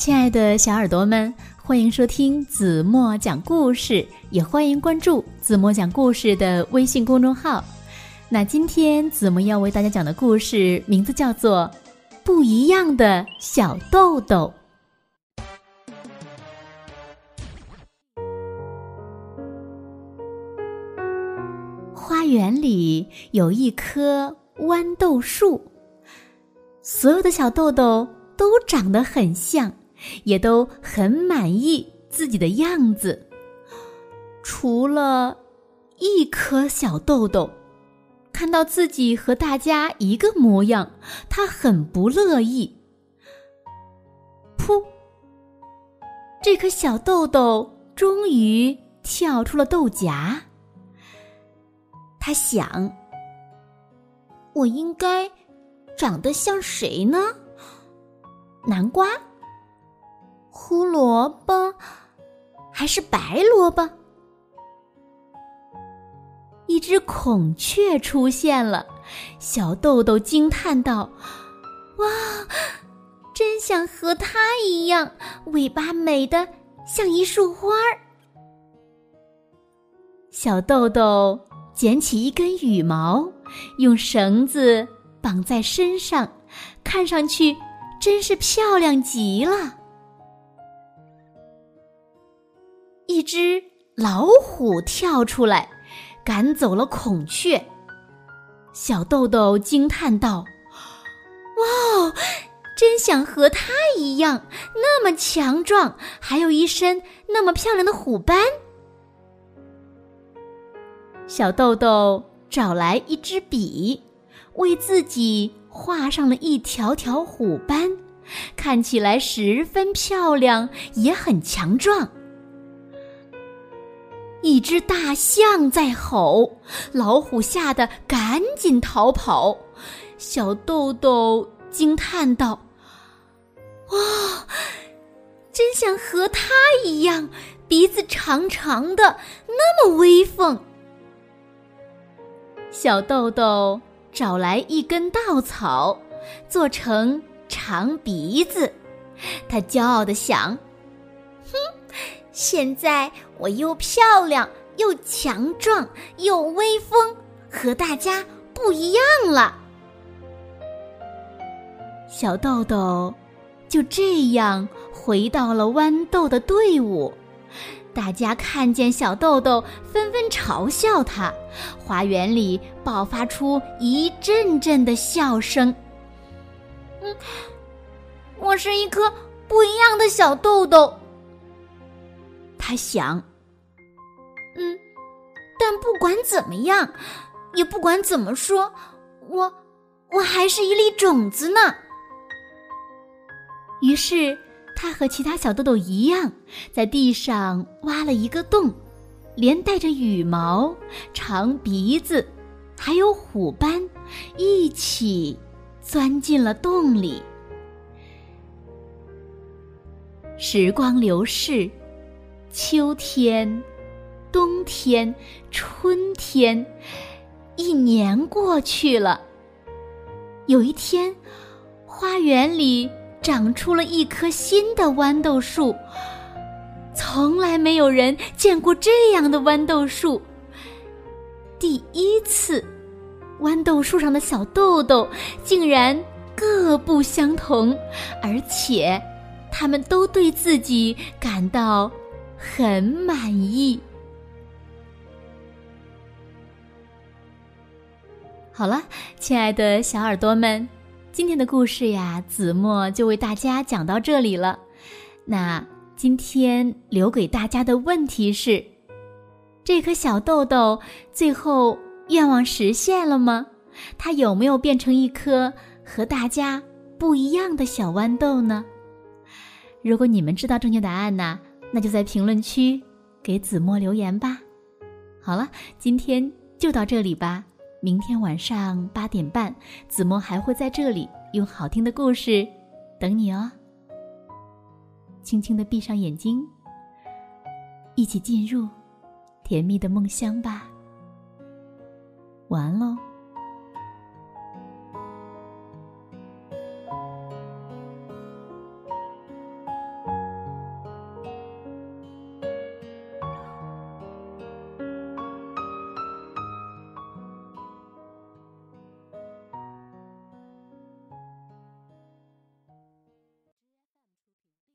亲爱的小耳朵们，欢迎收听子墨讲故事，也欢迎关注子墨讲故事的微信公众号。那今天子墨要为大家讲的故事名字叫做《不一样的小豆豆》。花园里有一棵豌豆树，所有的小豆豆都长得很像，也都很满意自己的样子，除了一颗小豆豆，看到自己和大家一个模样，他很不乐意。噗！这颗小豆豆终于跳出了豆荚。他想：“我应该长得像谁呢？南瓜、胡萝卜，还是白萝卜？”一只孔雀出现了，小豆豆惊叹道：“哇，真想和它一样，尾巴美得像一束花儿。”小豆豆。捡起一根羽毛，用绳子绑在身上，看上去真是漂亮极了。一只老虎跳出来，赶走了孔雀。小豆豆惊叹道：“哇，真想和它一样，那么强壮，还有一身那么漂亮的虎斑。”小豆豆找来一支笔，为自己画上了一条条虎斑，看起来十分漂亮，也很强壮。一只大象在吼，老虎吓得赶紧逃跑。小豆豆惊叹道：“哇，真想和它一样，鼻子长长的，那么威风。”小豆豆找来一根稻草，做成长鼻子。他骄傲的想：“哼，现在我又漂亮又强壮又威风，和大家不一样了。”小豆豆就这样回到了豌豆的队伍。大家看见小豆豆，纷纷嘲笑他。花园里爆发出一阵阵的笑声。嗯，我是一颗不一样的小豆豆。他想。嗯，但不管怎么样，也不管怎么说，我我还是一粒种子呢。于是。他和其他小豆豆一样，在地上挖了一个洞，连带着羽毛、长鼻子，还有虎斑，一起钻进了洞里。时光流逝，秋天、冬天、春天，一年过去了。有一天，花园里。长出了一棵新的豌豆树，从来没有人见过这样的豌豆树。第一次，豌豆树上的小豆豆竟然各不相同，而且，他们都对自己感到很满意。好了，亲爱的小耳朵们。今天的故事呀，子墨就为大家讲到这里了。那今天留给大家的问题是：这颗小豆豆最后愿望实现了吗？它有没有变成一颗和大家不一样的小豌豆呢？如果你们知道正确答案呢，那就在评论区给子墨留言吧。好了，今天就到这里吧。明天晚上八点半，子墨还会在这里用好听的故事等你哦。轻轻的闭上眼睛，一起进入甜蜜的梦乡吧。晚安喽。